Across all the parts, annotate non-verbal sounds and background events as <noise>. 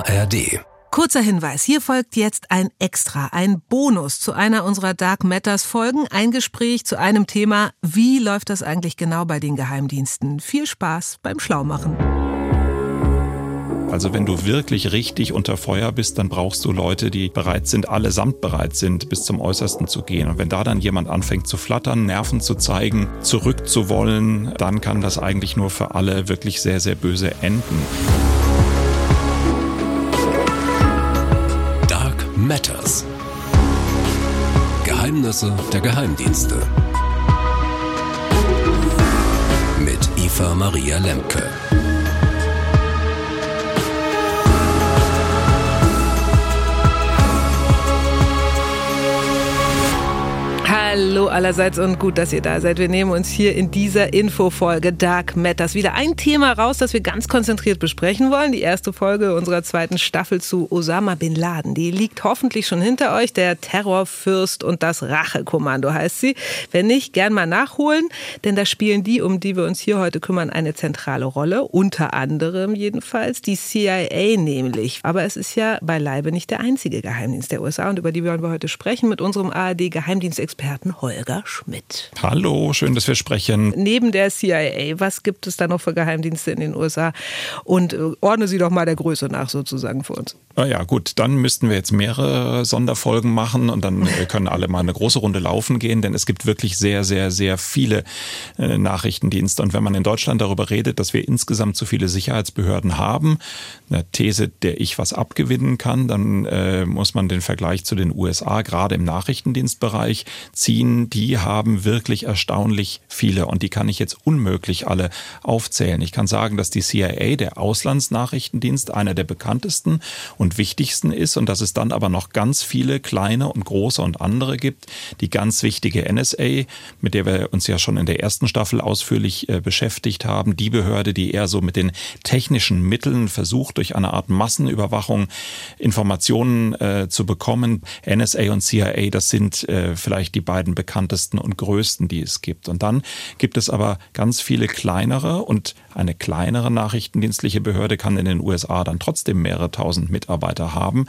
ARD. Kurzer Hinweis, hier folgt jetzt ein Extra, ein Bonus zu einer unserer Dark Matters Folgen, ein Gespräch zu einem Thema, wie läuft das eigentlich genau bei den Geheimdiensten? Viel Spaß beim Schlaumachen. Also wenn du wirklich richtig unter Feuer bist, dann brauchst du Leute, die bereit sind, allesamt bereit sind, bis zum Äußersten zu gehen. Und wenn da dann jemand anfängt zu flattern, Nerven zu zeigen, zurückzuwollen, dann kann das eigentlich nur für alle wirklich sehr, sehr böse enden. Matters. Geheimnisse der Geheimdienste. Mit Eva Maria Lemke. Hallo allerseits und gut, dass ihr da seid. Wir nehmen uns hier in dieser Infofolge Dark Matters wieder ein Thema raus, das wir ganz konzentriert besprechen wollen. Die erste Folge unserer zweiten Staffel zu Osama Bin Laden. Die liegt hoffentlich schon hinter euch. Der Terrorfürst und das Rachekommando heißt sie. Wenn nicht, gern mal nachholen, denn da spielen die, um die wir uns hier heute kümmern, eine zentrale Rolle. Unter anderem jedenfalls die CIA nämlich. Aber es ist ja beileibe nicht der einzige Geheimdienst der USA und über die wollen wir heute sprechen mit unserem ARD-Geheimdienstexperten. Experten Holger Schmidt. Hallo, schön, dass wir sprechen. Neben der CIA, was gibt es da noch für Geheimdienste in den USA? Und äh, ordne sie doch mal der Größe nach sozusagen für uns. Na ja, gut, dann müssten wir jetzt mehrere Sonderfolgen machen und dann äh, können alle mal eine große Runde laufen gehen, denn es gibt wirklich sehr, sehr, sehr viele äh, Nachrichtendienste. Und wenn man in Deutschland darüber redet, dass wir insgesamt zu viele Sicherheitsbehörden haben, eine These, der ich was abgewinnen kann, dann äh, muss man den Vergleich zu den USA gerade im Nachrichtendienstbereich ziehen, die haben wirklich erstaunlich viele und die kann ich jetzt unmöglich alle aufzählen. Ich kann sagen, dass die CIA, der Auslandsnachrichtendienst, einer der bekanntesten und wichtigsten ist und dass es dann aber noch ganz viele kleine und große und andere gibt. Die ganz wichtige NSA, mit der wir uns ja schon in der ersten Staffel ausführlich äh, beschäftigt haben, die Behörde, die eher so mit den technischen Mitteln versucht, durch eine Art Massenüberwachung Informationen äh, zu bekommen. NSA und CIA, das sind äh, vielleicht die beiden bekanntesten und größten, die es gibt. Und dann gibt es aber ganz viele kleinere und eine kleinere nachrichtendienstliche Behörde kann in den USA dann trotzdem mehrere tausend Mitarbeiter haben.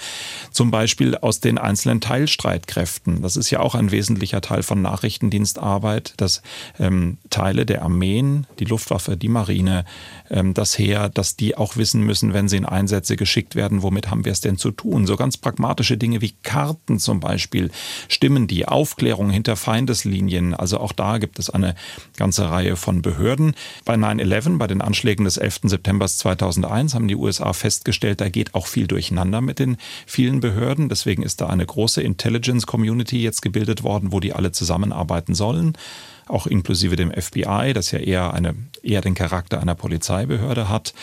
Zum Beispiel aus den einzelnen Teilstreitkräften. Das ist ja auch ein wesentlicher Teil von Nachrichtendienstarbeit, dass ähm, Teile der Armeen, die Luftwaffe, die Marine, ähm, das Heer, dass die auch wissen müssen, wenn sie in Einsätze geschickt werden, womit haben wir es denn zu tun? So ganz pragmatische Dinge wie Karten zum Beispiel. Stimmen die Aufklärung hinter Feindeslinien. Also auch da gibt es eine ganze Reihe von Behörden. Bei 9-11, bei den Anschlägen des 11. September 2001, haben die USA festgestellt, da geht auch viel durcheinander mit den vielen Behörden. Deswegen ist da eine große Intelligence Community jetzt gebildet worden, wo die alle zusammenarbeiten sollen auch inklusive dem FBI, das ja eher eine eher den Charakter einer Polizeibehörde hat.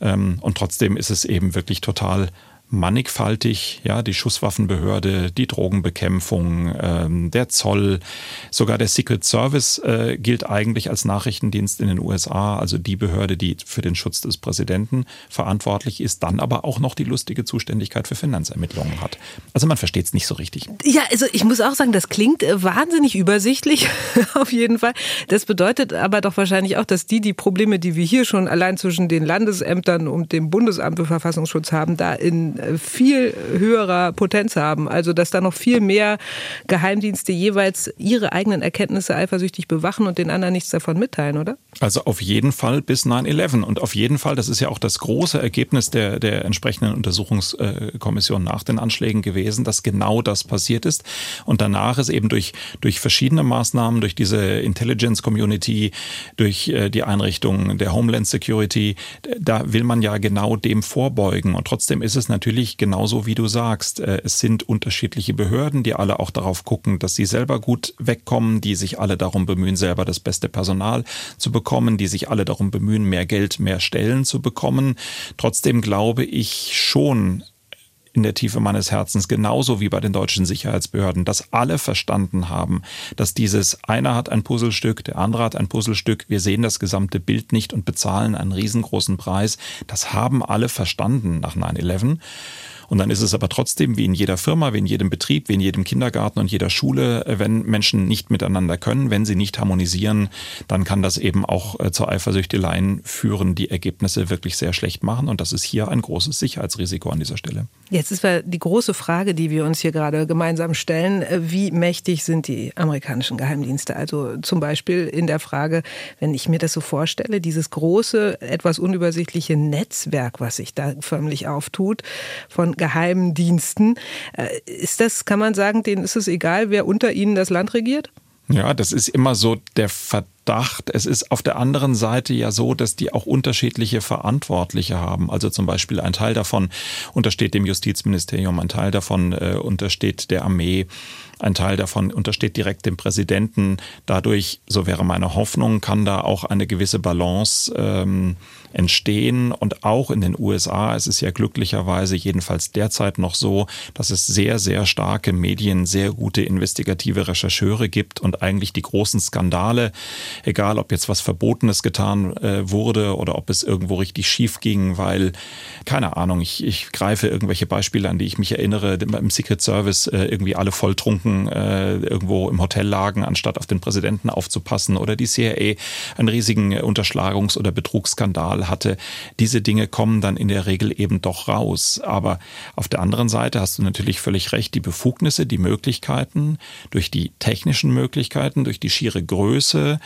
Ähm, und trotzdem ist es eben wirklich total mannigfaltig, ja, die Schusswaffenbehörde, die Drogenbekämpfung, ähm, der Zoll, sogar der Secret Service äh, gilt eigentlich als Nachrichtendienst in den USA, also die Behörde, die für den Schutz des Präsidenten verantwortlich ist, dann aber auch noch die lustige Zuständigkeit für Finanzermittlungen hat. Also man versteht es nicht so richtig. Ja, also ich muss auch sagen, das klingt äh, wahnsinnig übersichtlich, <laughs> auf jeden Fall. Das bedeutet aber doch wahrscheinlich auch, dass die die Probleme, die wir hier schon allein zwischen den Landesämtern und dem Bundesamt für Verfassungsschutz haben, da in viel höherer Potenz haben. Also dass da noch viel mehr Geheimdienste jeweils ihre eigenen Erkenntnisse eifersüchtig bewachen und den anderen nichts davon mitteilen, oder? Also auf jeden Fall bis 9-11 und auf jeden Fall, das ist ja auch das große Ergebnis der, der entsprechenden Untersuchungskommission nach den Anschlägen gewesen, dass genau das passiert ist. Und danach ist eben durch, durch verschiedene Maßnahmen, durch diese Intelligence Community, durch äh, die Einrichtung der Homeland Security, da will man ja genau dem vorbeugen. Und trotzdem ist es natürlich natürlich genauso wie du sagst, äh, es sind unterschiedliche Behörden, die alle auch darauf gucken, dass sie selber gut wegkommen, die sich alle darum bemühen, selber das beste Personal zu bekommen, die sich alle darum bemühen, mehr Geld, mehr Stellen zu bekommen. Trotzdem glaube ich schon, in der Tiefe meines Herzens, genauso wie bei den deutschen Sicherheitsbehörden, dass alle verstanden haben, dass dieses einer hat ein Puzzlestück, der andere hat ein Puzzlestück, wir sehen das gesamte Bild nicht und bezahlen einen riesengroßen Preis. Das haben alle verstanden nach 9-11. Und dann ist es aber trotzdem wie in jeder Firma, wie in jedem Betrieb, wie in jedem Kindergarten und jeder Schule, äh, wenn Menschen nicht miteinander können, wenn sie nicht harmonisieren, dann kann das eben auch äh, zu Eifersüchteleien führen, die Ergebnisse wirklich sehr schlecht machen. Und das ist hier ein großes Sicherheitsrisiko an dieser Stelle. Jetzt ist die große Frage, die wir uns hier gerade gemeinsam stellen. Äh, wie mächtig sind die amerikanischen Geheimdienste? Also zum Beispiel in der Frage, wenn ich mir das so vorstelle, dieses große, etwas unübersichtliche Netzwerk, was sich da förmlich auftut, von geheimen Diensten. Äh, ist das, kann man sagen, denen ist es egal, wer unter ihnen das Land regiert? Ja, das ist immer so der Verdacht. Es ist auf der anderen Seite ja so, dass die auch unterschiedliche Verantwortliche haben. Also zum Beispiel ein Teil davon untersteht dem Justizministerium, ein Teil davon äh, untersteht der Armee. Ein Teil davon untersteht direkt dem Präsidenten. Dadurch, so wäre meine Hoffnung, kann da auch eine gewisse Balance ähm, entstehen. Und auch in den USA ist es ja glücklicherweise jedenfalls derzeit noch so, dass es sehr, sehr starke Medien, sehr gute investigative Rechercheure gibt und eigentlich die großen Skandale, egal ob jetzt was Verbotenes getan äh, wurde oder ob es irgendwo richtig schief ging, weil, keine Ahnung, ich, ich greife irgendwelche Beispiele an, die ich mich erinnere, im Secret Service äh, irgendwie alle volltrunken äh, irgendwo im Hotel lagen, anstatt auf den Präsidenten aufzupassen oder die CIA einen riesigen Unterschlagungs- oder Betrugsskandal hatte. Diese Dinge kommen dann in der Regel eben doch raus. Aber auf der anderen Seite hast du natürlich völlig recht, die Befugnisse, die Möglichkeiten, durch die technischen Möglichkeiten, durch die schiere Größe,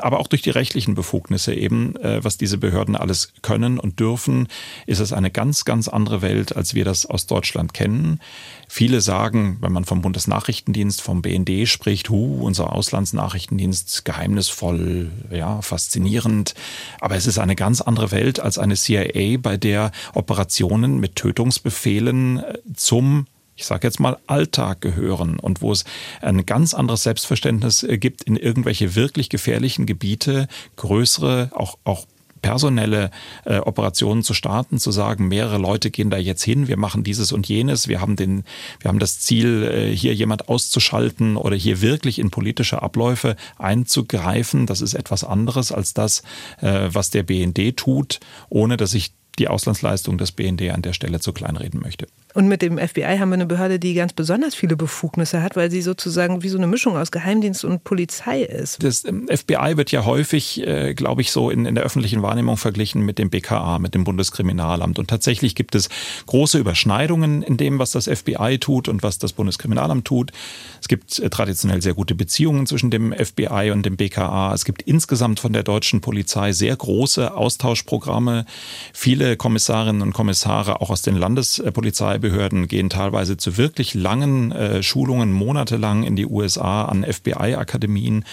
aber auch durch die rechtlichen Befugnisse eben, äh, was diese Behörden alles können und dürfen, ist es eine ganz, ganz andere Welt, als wir das aus Deutschland kennen. Viele sagen, wenn man vom Bundesnachrichtendienst, vom BND spricht, hu, unser Auslandsnachrichtendienst, geheimnisvoll, ja, faszinierend. Aber es ist eine ganz andere Welt als eine CIA, bei der Operationen mit Tötungsbefehlen äh, zum ich sage jetzt mal, Alltag gehören und wo es ein ganz anderes Selbstverständnis äh, gibt, in irgendwelche wirklich gefährlichen Gebiete größere, auch, auch personelle äh, Operationen zu starten, zu sagen, mehrere Leute gehen da jetzt hin, wir machen dieses und jenes, wir haben den, wir haben das Ziel, äh, hier jemand auszuschalten oder hier wirklich in politische Abläufe einzugreifen. Das ist etwas anderes als das, äh, was der BND tut, ohne dass ich die Auslandsleistung des BND an der Stelle zu kleinreden möchte. Und mit dem FBI haben wir eine Behörde, die ganz besonders viele Befugnisse hat, weil sie sozusagen wie so eine Mischung aus Geheimdienst und Polizei ist. Das ähm, FBI wird ja häufig, äh, glaube ich, so in, in der öffentlichen Wahrnehmung verglichen mit dem BKA, mit dem Bundeskriminalamt. Und tatsächlich gibt es große Überschneidungen in dem, was das FBI tut und was das Bundeskriminalamt tut. Es gibt äh, traditionell sehr gute Beziehungen zwischen dem FBI und dem BKA. Es gibt insgesamt von der deutschen Polizei sehr große Austauschprogramme. Viele Kommissarinnen und Kommissare auch aus den Landespolizei Behörden gehen teilweise zu wirklich langen äh, Schulungen, monatelang in die USA an FBI-Akademien.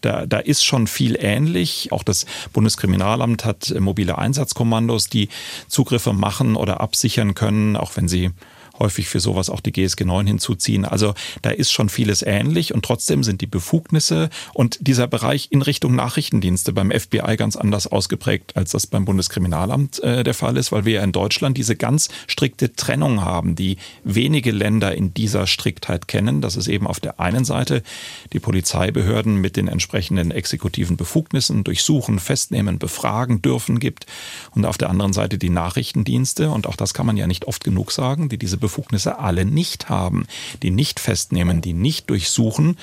Da, da ist schon viel ähnlich. Auch das Bundeskriminalamt hat mobile Einsatzkommandos, die Zugriffe machen oder absichern können, auch wenn sie häufig für sowas auch die GSG 9 hinzuziehen. Also da ist schon vieles ähnlich und trotzdem sind die Befugnisse und dieser Bereich in Richtung Nachrichtendienste beim FBI ganz anders ausgeprägt, als das beim Bundeskriminalamt äh, der Fall ist, weil wir ja in Deutschland diese ganz strikte Trennung haben, die wenige Länder in dieser Striktheit kennen. Das ist eben auf der einen Seite die Polizeibehörden mit den entsprechenden exekutiven Befugnissen durchsuchen, festnehmen, befragen dürfen gibt und auf der anderen Seite die Nachrichtendienste und auch das kann man ja nicht oft genug sagen, die diese Befugnisse alle nicht haben, die nicht festnehmen, die nicht durchsuchen,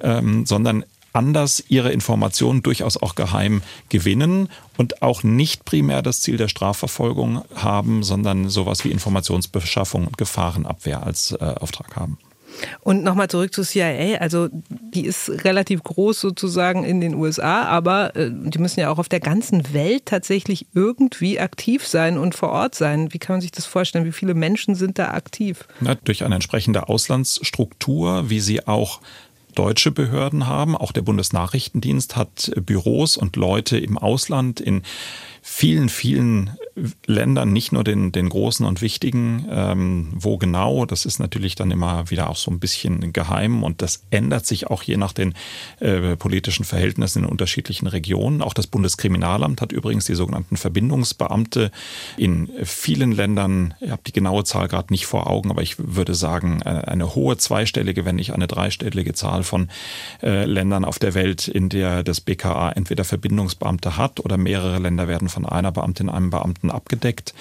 ähm, sondern anders ihre Informationen durchaus auch geheim gewinnen und auch nicht primär das Ziel der Strafverfolgung haben, sondern sowas wie Informationsbeschaffung und Gefahrenabwehr als äh, Auftrag haben. Und nochmal zurück zur CIA. Also die ist relativ groß sozusagen in den USA, aber äh, die müssen ja auch auf der ganzen Welt tatsächlich irgendwie aktiv sein und vor Ort sein. Wie kann man sich das vorstellen? Wie viele Menschen sind da aktiv? Na, durch eine entsprechende Auslandsstruktur, wie sie auch deutsche Behörden haben. Auch der Bundesnachrichtendienst hat Büros und Leute im Ausland in vielen, vielen Ländern, nicht nur den, den großen und wichtigen. Ähm, wo genau, das ist natürlich dann immer wieder auch so ein bisschen geheim und das ändert sich auch je nach den äh, politischen Verhältnissen in unterschiedlichen Regionen. Auch das Bundeskriminalamt hat übrigens die sogenannten Verbindungsbeamte in vielen Ländern, ich habe die genaue Zahl gerade nicht vor Augen, aber ich würde sagen, äh, eine hohe zweistellige, wenn nicht eine dreistellige Zahl von äh, Ländern auf der Welt, in der das BKA entweder Verbindungsbeamte hat oder mehrere Länder werden von einer Beamtin, einem Beamten abgedeckt.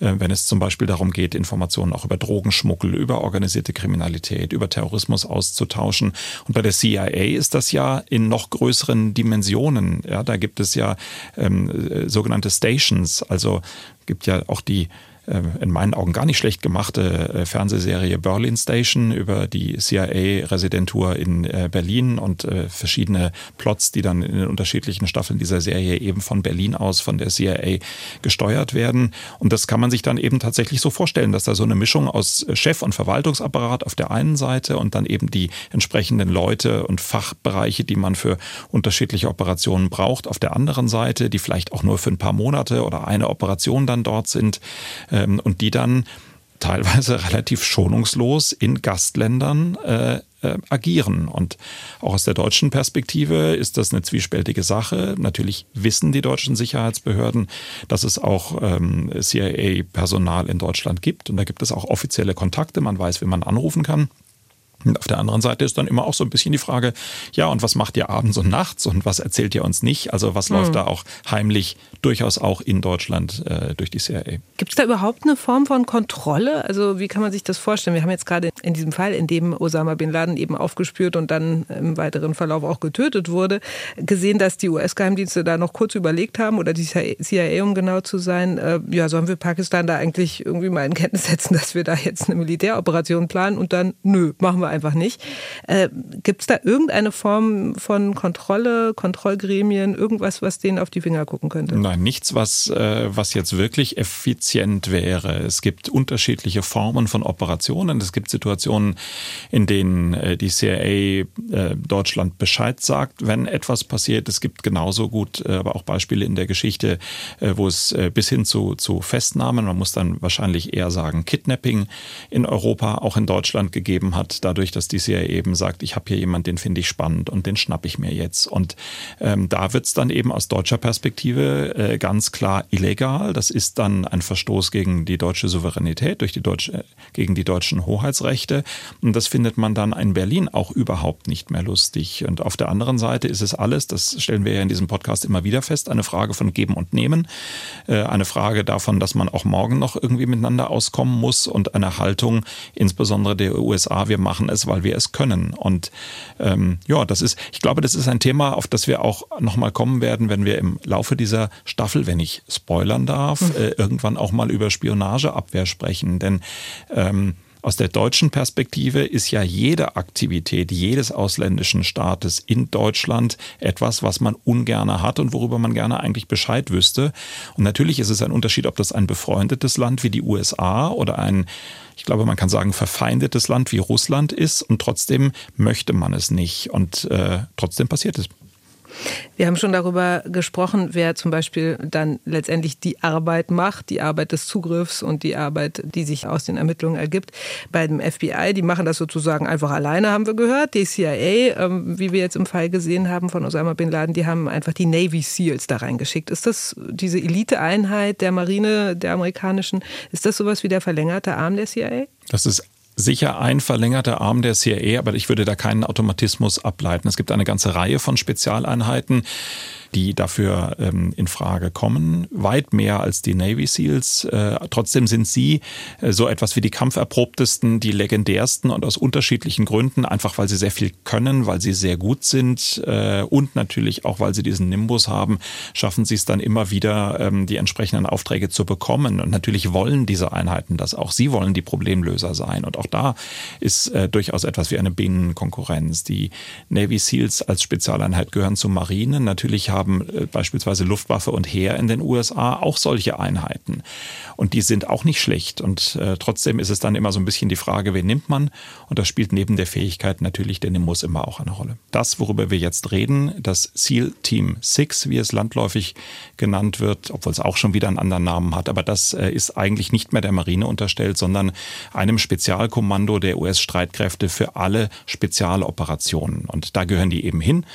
Äh, wenn es zum Beispiel darum geht, Informationen auch über Drogenschmuggel, über organisierte Kriminalität, über Terrorismus auszutauschen. Und bei der CIA ist das ja in noch größeren Dimensionen. Ja, da gibt es ja ähm, äh, sogenannte Stations, also gibt ja auch die in meinen Augen gar nicht schlecht gemachte äh, Fernsehserie Berlin Station über die CIA-Residentur in äh, Berlin und verschiedene Plots, die dann in den unterschiedlichen Staffeln dieser Serie eben von Berlin aus von der CIA gesteuert werden. Und das kann man sich dann eben tatsächlich so vorstellen, dass da so eine Mischung aus Chef- und Verwaltungsapparat auf der einen Seite und dann eben die entsprechenden Leute und Fachbereiche, die man für unterschiedliche Operationen braucht, auf der anderen Seite, die vielleicht auch nur für ein paar Monate oder eine Operation dann dort sind ähm, und die dann teilweise <laughs> relativ schonungslos in Gastländern äh, äh, agieren. Und auch aus der deutschen Perspektive ist das eine zwiespältige Sache. Natürlich wissen die deutschen Sicherheitsbehörden, dass es auch ähm, CIA-Personal in Deutschland gibt. Und da gibt es auch offizielle Kontakte. Man weiß, wie man anrufen kann. Und auf der anderen Seite ist dann immer auch so ein bisschen die Frage, ja, und was macht ihr abends und nachts und was erzählt ihr uns nicht? Also was mhm. läuft da auch heimlich durchaus auch in Deutschland äh, durch die CIA? Gibt es da überhaupt eine Form von Kontrolle? Also wie kann man sich das vorstellen? Wir haben jetzt gerade in diesem Fall, in dem Osama bin Laden eben aufgespürt und dann im weiteren Verlauf auch getötet wurde, gesehen, dass die US-Geheimdienste da noch kurz überlegt haben oder die CIA, um genau zu sein, äh, ja, sollen wir Pakistan da eigentlich irgendwie mal in Kenntnis setzen, dass wir da jetzt eine Militäroperation planen und dann, nö, machen wir einfach nicht. Äh, Gibt es da irgendeine Form von Kontrolle, Kontrollgremien, irgendwas, was denen auf die Finger gucken könnte? Nein, nichts, was, äh, was jetzt wirklich effizient wäre. Es gibt unterschiedliche Formen von Operationen. Es gibt Situationen, in denen äh, die CIA äh, Deutschland Bescheid sagt, wenn etwas passiert. Es gibt genauso gut äh, aber auch Beispiele in der Geschichte, äh, wo es bis hin zu, zu Festnahmen, man muss dann wahrscheinlich eher sagen Kidnapping in Europa, auch in Deutschland gegeben hat. Dadurch dadurch, dass die CIA eben sagt, ich habe hier jemanden, den finde ich spannend und den schnapp ich mir jetzt. Und ähm, da wird es dann eben aus deutscher Perspektive äh, ganz klar illegal. Das ist dann ein Verstoß gegen die deutsche Souveränität, durch die deutsche, gegen die deutschen Hoheitsrechte. Und das findet man dann in Berlin auch überhaupt nicht mehr lustig. Und auf der anderen Seite ist es alles, das stellen wir ja in diesem Podcast immer wieder fest, eine Frage von Geben und Nehmen, äh, eine Frage davon, dass man auch morgen noch irgendwie miteinander auskommen muss und eine Haltung, insbesondere der USA, wir machen es, weil wir es können. Und ähm, ja, das ist, ich glaube, das ist ein Thema, auf das wir auch nochmal kommen werden, wenn wir im Laufe dieser Staffel, wenn ich spoilern darf, mhm. äh, irgendwann auch mal über Spionageabwehr sprechen. Denn ähm, aus der deutschen Perspektive ist ja jede Aktivität jedes ausländischen Staates in Deutschland etwas, was man ungerne hat und worüber man gerne eigentlich Bescheid wüsste. Und natürlich ist es ein Unterschied, ob das ein befreundetes Land wie die USA oder ein ich glaube, man kann sagen, verfeindetes Land wie Russland ist und trotzdem möchte man es nicht und äh, trotzdem passiert es. Wir haben schon darüber gesprochen, wer zum Beispiel dann letztendlich die Arbeit macht, die Arbeit des Zugriffs und die Arbeit, die sich aus den Ermittlungen ergibt. Bei dem FBI, die machen das sozusagen einfach alleine, haben wir gehört. Die CIA, ähm, wie wir jetzt im Fall gesehen haben von Osama Bin Laden, die haben einfach die Navy SEALs da reingeschickt. Ist das diese Eliteeinheit der Marine, der amerikanischen, ist das sowas wie der verlängerte Arm der CIA? Das ist sicher ein verlängerter Arm der CIA, aber ich würde da keinen Automatismus ableiten. Es gibt eine ganze Reihe von Spezialeinheiten die dafür ähm, in Frage kommen. Weit mehr als die Navy SEALs. Äh, trotzdem sind sie äh, so etwas wie die kampferprobtesten, die legendärsten und aus unterschiedlichen Gründen, einfach weil sie sehr viel können, weil sie sehr gut sind äh, und natürlich auch, weil sie diesen Nimbus haben, schaffen sie es dann immer wieder, ähm, die entsprechenden Aufträge zu bekommen. Und natürlich wollen diese Einheiten das auch. Sie wollen die Problemlöser sein. Und auch da ist äh, durchaus etwas wie eine Binnenkonkurrenz. Die Navy SEALs als Spezialeinheit gehören zur Marine. Natürlich haben haben äh, beispielsweise Luftwaffe und Heer in den USA auch solche Einheiten. Und die sind auch nicht schlecht. Und äh, trotzdem ist es dann immer so ein bisschen die Frage, wen nimmt man? Und das spielt neben der Fähigkeit natürlich der Nimbus immer auch eine Rolle. Das, worüber wir jetzt reden, das SEAL Team 6, wie es landläufig genannt wird, obwohl es auch schon wieder einen anderen Namen hat, aber das äh, ist eigentlich nicht mehr der Marine unterstellt, sondern einem Spezialkommando der US-Streitkräfte für alle Spezialoperationen. Und da gehören die eben hin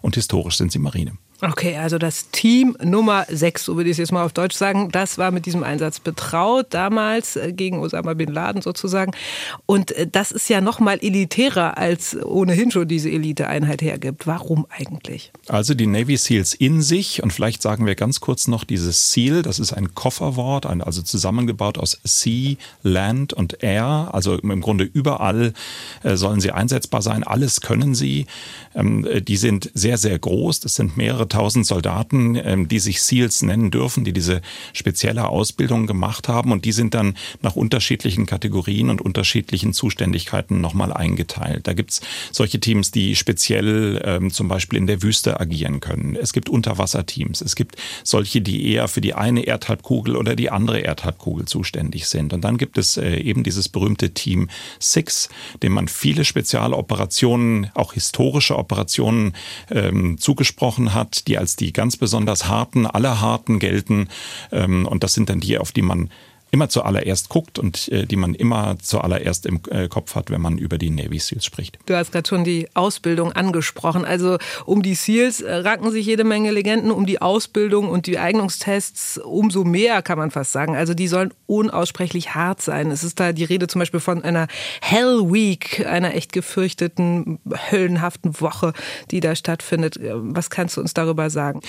und historisch sind sie Marine. Okay, also das Team Nummer 6, so würde ich es jetzt mal auf Deutsch sagen, das war mit diesem Einsatz betraut, damals äh, gegen Osama Bin Laden sozusagen. Und äh, das ist ja noch mal elitärer, als ohnehin schon diese Eliteeinheit hergibt. Warum eigentlich? Also die Navy SEALs in sich, und vielleicht sagen wir ganz kurz noch dieses SEAL, das ist ein Kofferwort, also zusammengebaut aus Sea, Land und Air. Also im Grunde überall äh, sollen sie einsetzbar sein, alles können sie. Ähm, die sind sehr, sehr groß, das sind mehrere mehrere tausend Soldaten, ähm, die sich SEALs nennen dürfen, die diese spezielle Ausbildung gemacht haben und die sind dann nach unterschiedlichen Kategorien und unterschiedlichen Zuständigkeiten nochmal eingeteilt. Da gibt's solche Teams, die speziell ähm, zum Beispiel in der Wüste agieren können. Es gibt Unterwasserteams. Es gibt solche, die eher für die eine Erdhalbkugel oder die andere Erdhalbkugel zuständig sind. Und dann gibt es äh, eben dieses berühmte Team Six, dem man viele Spezialoperationen, auch historische Operationen ähm, zugesprochen hat die als die ganz besonders harten, aller harten gelten. Ähm, und das sind dann die, auf die man immer zuallererst guckt und äh, die man immer zuallererst im äh, Kopf hat, wenn man über die Navy SEALs spricht. Du hast gerade schon die Ausbildung angesprochen. Also um die SEALs äh, ranken sich jede Menge Legenden, um die Ausbildung und die Eignungstests umso mehr, kann man fast sagen. Also die sollen unaussprechlich hart sein. Es ist da die Rede zum Beispiel von einer Hell Week, einer echt gefürchteten, höllenhaften Woche, die da stattfindet. Äh, was kannst du uns darüber sagen?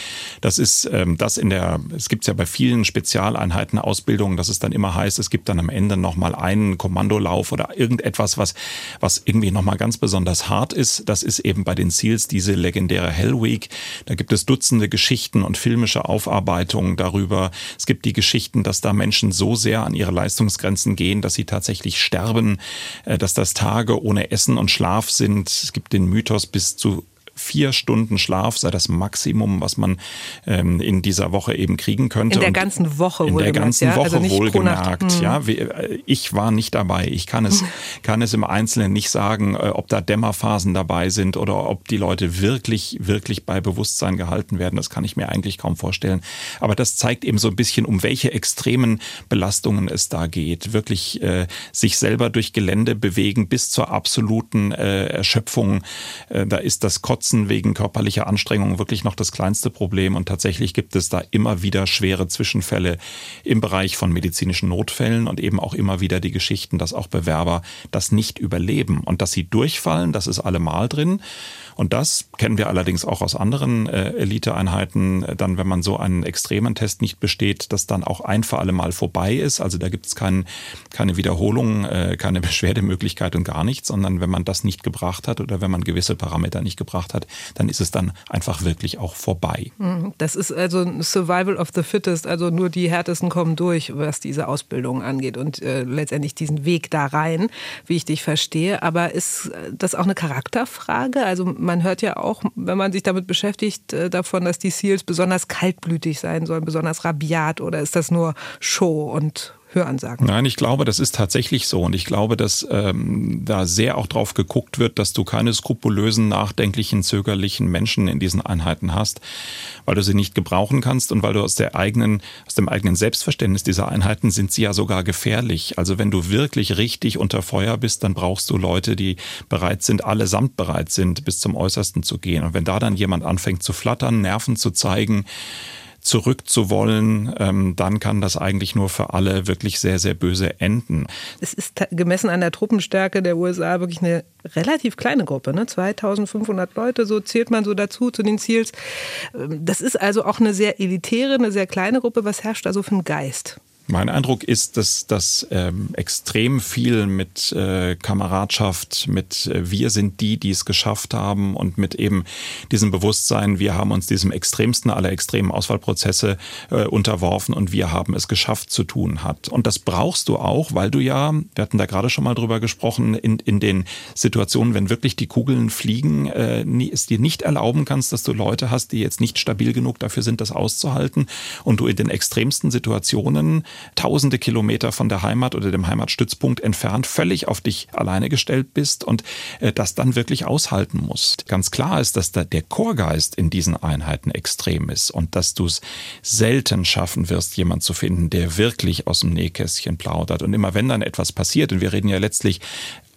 Das ist ähm, das in der, es gibt ja bei vielen Spezialeinheiten Ausbildungen, dass es dann immer heißt, es gibt dann am Ende nochmal einen Kommandolauf oder irgendetwas, was, was irgendwie nochmal ganz besonders hart ist. Das ist eben bei den Seals diese legendäre Hell Week. Da gibt es Dutzende Geschichten und filmische Aufarbeitungen darüber. Es gibt die Geschichten, dass da Menschen so sehr an ihre Leistungsgrenzen gehen, dass sie tatsächlich sterben, äh, dass das Tage ohne Essen und Schlaf sind. Es gibt den Mythos bis zu vier Stunden Schlaf sei das Maximum, was man ähm, in dieser Woche eben kriegen könnte. In der ganzen Woche In der ganzen ja? Woche also wohlgemerkt. Hm. Ja, äh, ich war nicht dabei. Ich kann es, <laughs> kann es im Einzelnen nicht sagen, äh, ob da Dämmerphasen dabei sind oder ob die Leute wirklich, wirklich bei Bewusstsein gehalten werden. Das kann ich mir eigentlich kaum vorstellen. Aber das zeigt eben so ein bisschen, um welche extremen Belastungen es da geht. Wirklich äh, sich selber durch Gelände bewegen bis zur absoluten äh, Erschöpfung. Äh, da ist das Kotzen Kotzen wegen körperlicher Anstrengung wirklich noch das kleinste Problem. Und tatsächlich gibt es da immer wieder schwere Zwischenfälle im Bereich von medizinischen Notfällen und eben auch immer wieder die Geschichten, dass auch Bewerber das nicht überleben und dass sie durchfallen. Das ist allemal drin. Und das kennen wir allerdings auch aus anderen äh, Eliteeinheiten, dann, wenn man so einen extremen Test nicht besteht, dass dann auch ein für alle Mal vorbei ist. Also da gibt es kein, keine Wiederholung, äh, keine <laughs> Beschwerdemöglichkeit und gar nichts, sondern wenn man das nicht gebracht hat oder wenn man gewisse Parameter nicht gebracht hat, dann ist es dann einfach wirklich auch vorbei. Mhm. Das ist also Survival of the Fittest, also nur die Härtesten kommen durch, was diese Ausbildung angeht und äh, letztendlich diesen Weg da rein, wie ich dich verstehe. Aber ist das auch eine Charakterfrage? Also man hört ja auch, wenn man sich damit beschäftigt, äh, davon, dass die Seals besonders kaltblütig sein sollen, besonders rabiat oder ist das nur Show und Höransagen. Nein, ich glaube, das ist tatsächlich so. Und ich glaube, dass ähm, da sehr auch drauf geguckt wird, dass du keine skrupulösen, nachdenklichen, zögerlichen Menschen in diesen Einheiten hast, weil du sie nicht gebrauchen kannst und weil du aus der eigenen, aus dem eigenen Selbstverständnis dieser Einheiten sind sie ja sogar gefährlich. Also wenn du wirklich richtig unter Feuer bist, dann brauchst du Leute, die bereit sind, allesamt bereit sind, bis zum Äußersten zu gehen. Und wenn da dann jemand anfängt zu flattern, Nerven zu zeigen, zurückzuwollen, ähm, dann kann das eigentlich nur für alle wirklich sehr, sehr böse enden. Es ist gemessen an der Truppenstärke der USA wirklich eine relativ kleine Gruppe, ne? 2500 Leute, so zählt man so dazu zu den Ziels. Ähm, das ist also auch eine sehr elitäre, eine sehr kleine Gruppe. Was herrscht da so für ein Geist? Mein Eindruck ist, dass das ähm, extrem viel mit äh, Kameradschaft, mit äh, wir sind die, die es geschafft haben und mit eben diesem Bewusstsein, wir haben uns diesem extremsten aller extremen Auswahlprozesse äh, unterworfen und wir haben es geschafft zu tun hat. Und das brauchst du auch, weil du ja, wir hatten da gerade schon mal drüber gesprochen, in, in den Situationen, wenn wirklich die Kugeln fliegen, äh, nie, es dir nicht erlauben kannst, dass du Leute hast, die jetzt nicht stabil genug dafür sind, das auszuhalten und du in den extremsten Situationen tausende Kilometer von der Heimat oder dem Heimatstützpunkt entfernt völlig auf dich alleine gestellt bist und äh, das dann wirklich aushalten musst. Ganz klar ist, dass da der Chorgeist in diesen Einheiten extrem ist und dass du es selten schaffen wirst, jemand zu finden, der wirklich aus dem Nähkästchen plaudert. Und immer wenn dann etwas passiert, und wir reden ja letztlich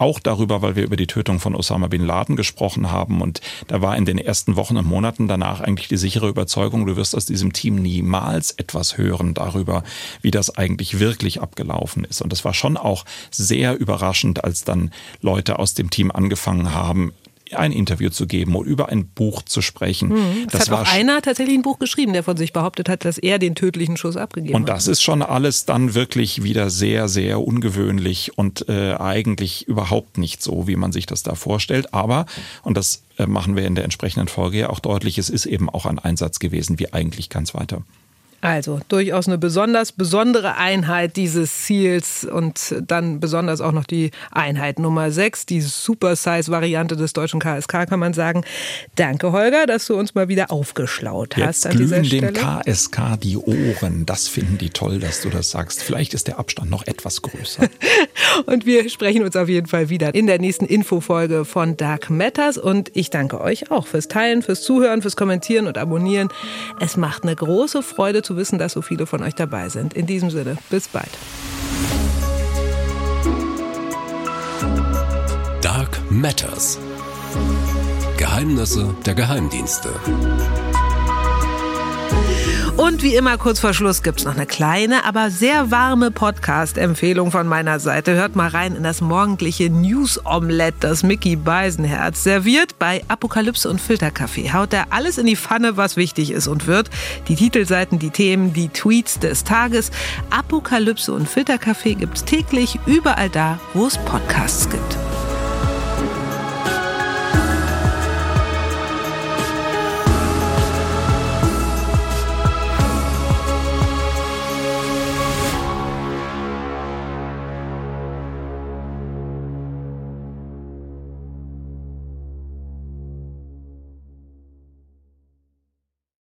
auch darüber, weil wir über die Tötung von Osama bin Laden gesprochen haben. Und da war in den ersten Wochen und Monaten danach eigentlich die sichere Überzeugung, du wirst aus diesem Team niemals etwas hören darüber, wie das eigentlich wirklich abgelaufen ist. Und das war schon auch sehr überraschend, als dann Leute aus dem Team angefangen haben, ein Interview zu geben oder über ein Buch zu sprechen. Mhm. Das, das hat auch einer tatsächlich ein Buch geschrieben, der von sich behauptet hat, dass er den tödlichen Schuss abgegeben hat. Und das ist schon alles dann wirklich wieder sehr, sehr ungewöhnlich und äh, eigentlich überhaupt nicht so, wie man sich das da vorstellt. Aber, und das äh, machen wir in der entsprechenden Folge ja auch deutlich, es ist eben auch ein Einsatz gewesen, wie eigentlich ganz weiter. Also durchaus eine besonders besondere Einheit dieses Ziels und dann besonders auch noch die Einheit Nummer 6, die Super-Size-Variante des deutschen KSK, kann man sagen. Danke, Holger, dass du uns mal wieder aufgeschlaut hast Jetzt an dieser Stelle. dem KSK die Ohren. Das finden die toll, dass du das sagst. Vielleicht ist der Abstand noch etwas größer. <laughs> und wir sprechen uns auf jeden Fall wieder in der nächsten Infofolge von Dark Matters. Und ich danke euch auch fürs Teilen, fürs Zuhören, fürs Kommentieren und Abonnieren. Es macht eine große Freude zu wissen, dass so viele von euch dabei sind. In diesem Sinne, bis bald. Dark Matters. Geheimnisse der Geheimdienste. Und wie immer kurz vor Schluss gibt es noch eine kleine, aber sehr warme Podcast-Empfehlung von meiner Seite. Hört mal rein in das morgendliche News-Omelette, das Mickey Beisenherz serviert bei Apokalypse und Filterkaffee. Haut er alles in die Pfanne, was wichtig ist und wird. Die Titelseiten, die Themen, die Tweets des Tages. Apokalypse und Filterkaffee es täglich überall da, wo es Podcasts gibt.